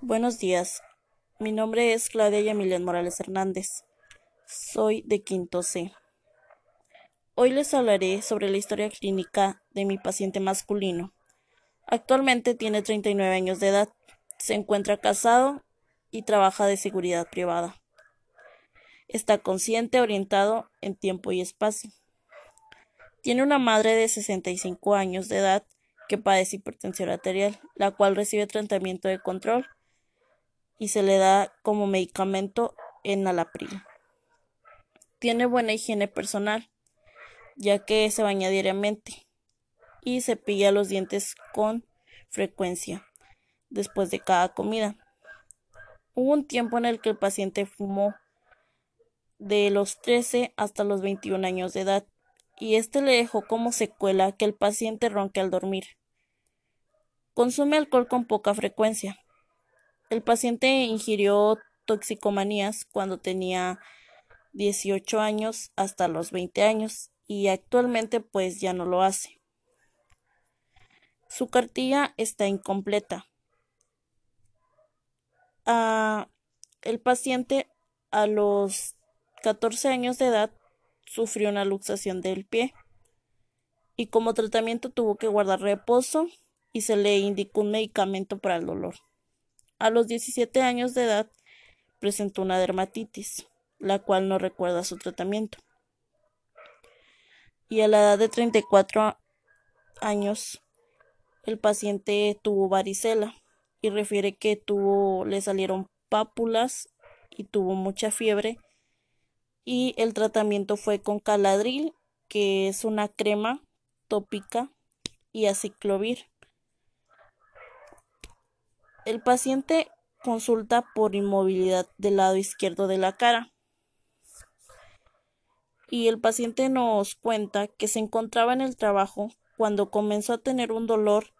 Buenos días, mi nombre es Claudia Yamilén Morales Hernández. Soy de Quinto C. Hoy les hablaré sobre la historia clínica de mi paciente masculino. Actualmente tiene 39 años de edad, se encuentra casado y trabaja de seguridad privada. Está consciente, orientado en tiempo y espacio. Tiene una madre de 65 años de edad que padece hipertensión arterial, la cual recibe tratamiento de control y se le da como medicamento enalapril. Tiene buena higiene personal, ya que se baña diariamente y cepilla los dientes con frecuencia después de cada comida. Hubo un tiempo en el que el paciente fumó de los 13 hasta los 21 años de edad y este le dejó como secuela que el paciente ronque al dormir. Consume alcohol con poca frecuencia. El paciente ingirió toxicomanías cuando tenía 18 años hasta los 20 años y actualmente pues ya no lo hace. Su cartilla está incompleta. Ah, el paciente a los 14 años de edad sufrió una luxación del pie y como tratamiento tuvo que guardar reposo y se le indicó un medicamento para el dolor. A los 17 años de edad presentó una dermatitis, la cual no recuerda su tratamiento. Y a la edad de 34 años el paciente tuvo varicela y refiere que tuvo le salieron pápulas y tuvo mucha fiebre y el tratamiento fue con caladril, que es una crema tópica, y aciclovir. El paciente consulta por inmovilidad del lado izquierdo de la cara. Y el paciente nos cuenta que se encontraba en el trabajo cuando comenzó a tener un dolor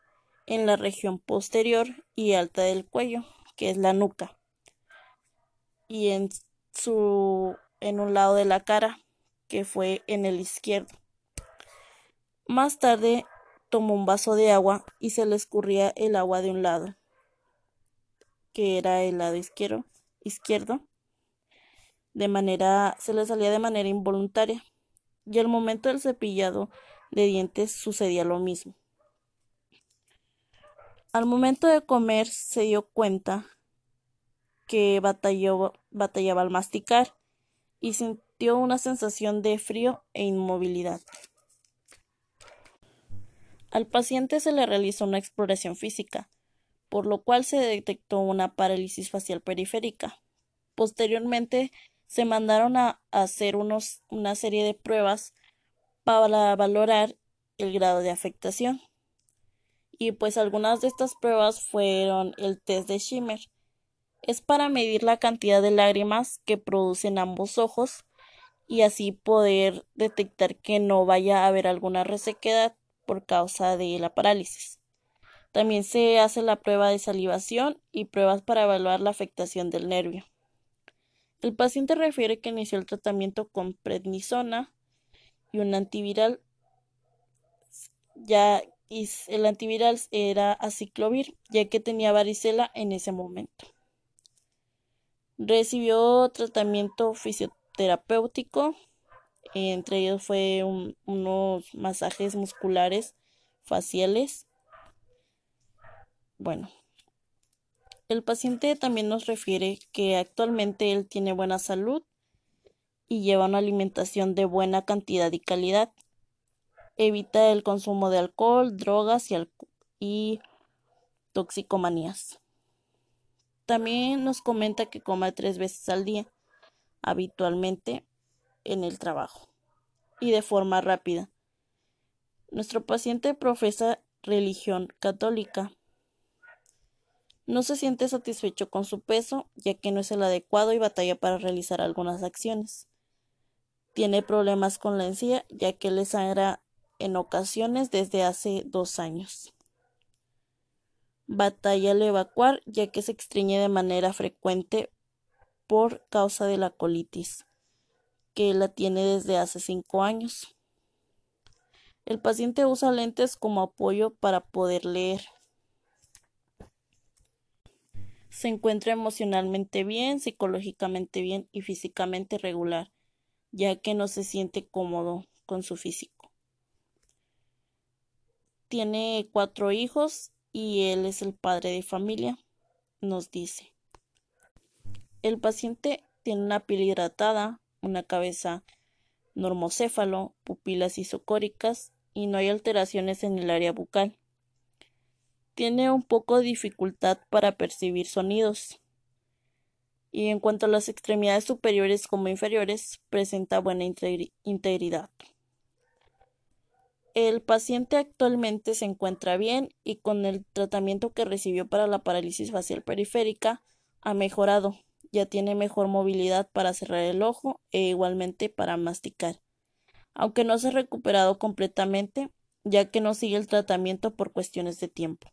en la región posterior y alta del cuello, que es la nuca. Y en su en un lado de la cara, que fue en el izquierdo. Más tarde tomó un vaso de agua y se le escurría el agua de un lado, que era el lado izquierdo, izquierdo, de manera, se le salía de manera involuntaria, y al momento del cepillado de dientes sucedía lo mismo. Al momento de comer se dio cuenta que batalló, batallaba al masticar y sintió una sensación de frío e inmovilidad. Al paciente se le realizó una exploración física, por lo cual se detectó una parálisis facial periférica. Posteriormente se mandaron a hacer una serie de pruebas para valorar el grado de afectación. Y pues algunas de estas pruebas fueron el test de Schimmer, es para medir la cantidad de lágrimas que producen ambos ojos y así poder detectar que no vaya a haber alguna resequedad por causa de la parálisis. También se hace la prueba de salivación y pruebas para evaluar la afectación del nervio. El paciente refiere que inició el tratamiento con prednisona y un antiviral ya el antiviral era aciclovir ya que tenía varicela en ese momento. Recibió tratamiento fisioterapéutico, entre ellos fue unos masajes musculares faciales. Bueno, el paciente también nos refiere que actualmente él tiene buena salud y lleva una alimentación de buena cantidad y calidad. Evita el consumo de alcohol, drogas y, y toxicomanías. También nos comenta que coma tres veces al día, habitualmente en el trabajo y de forma rápida. Nuestro paciente profesa religión católica. No se siente satisfecho con su peso, ya que no es el adecuado y batalla para realizar algunas acciones. Tiene problemas con la encía, ya que le sangra en ocasiones desde hace dos años batalla al evacuar ya que se extraña de manera frecuente por causa de la colitis, que la tiene desde hace cinco años. El paciente usa lentes como apoyo para poder leer. Se encuentra emocionalmente bien, psicológicamente bien y físicamente regular, ya que no se siente cómodo con su físico. Tiene cuatro hijos y él es el padre de familia, nos dice. El paciente tiene una piel hidratada, una cabeza normocéfalo, pupilas isocóricas y no hay alteraciones en el área bucal. Tiene un poco dificultad para percibir sonidos. Y en cuanto a las extremidades superiores como inferiores, presenta buena integridad. El paciente actualmente se encuentra bien y con el tratamiento que recibió para la parálisis facial periférica ha mejorado. Ya tiene mejor movilidad para cerrar el ojo e igualmente para masticar. Aunque no se ha recuperado completamente, ya que no sigue el tratamiento por cuestiones de tiempo.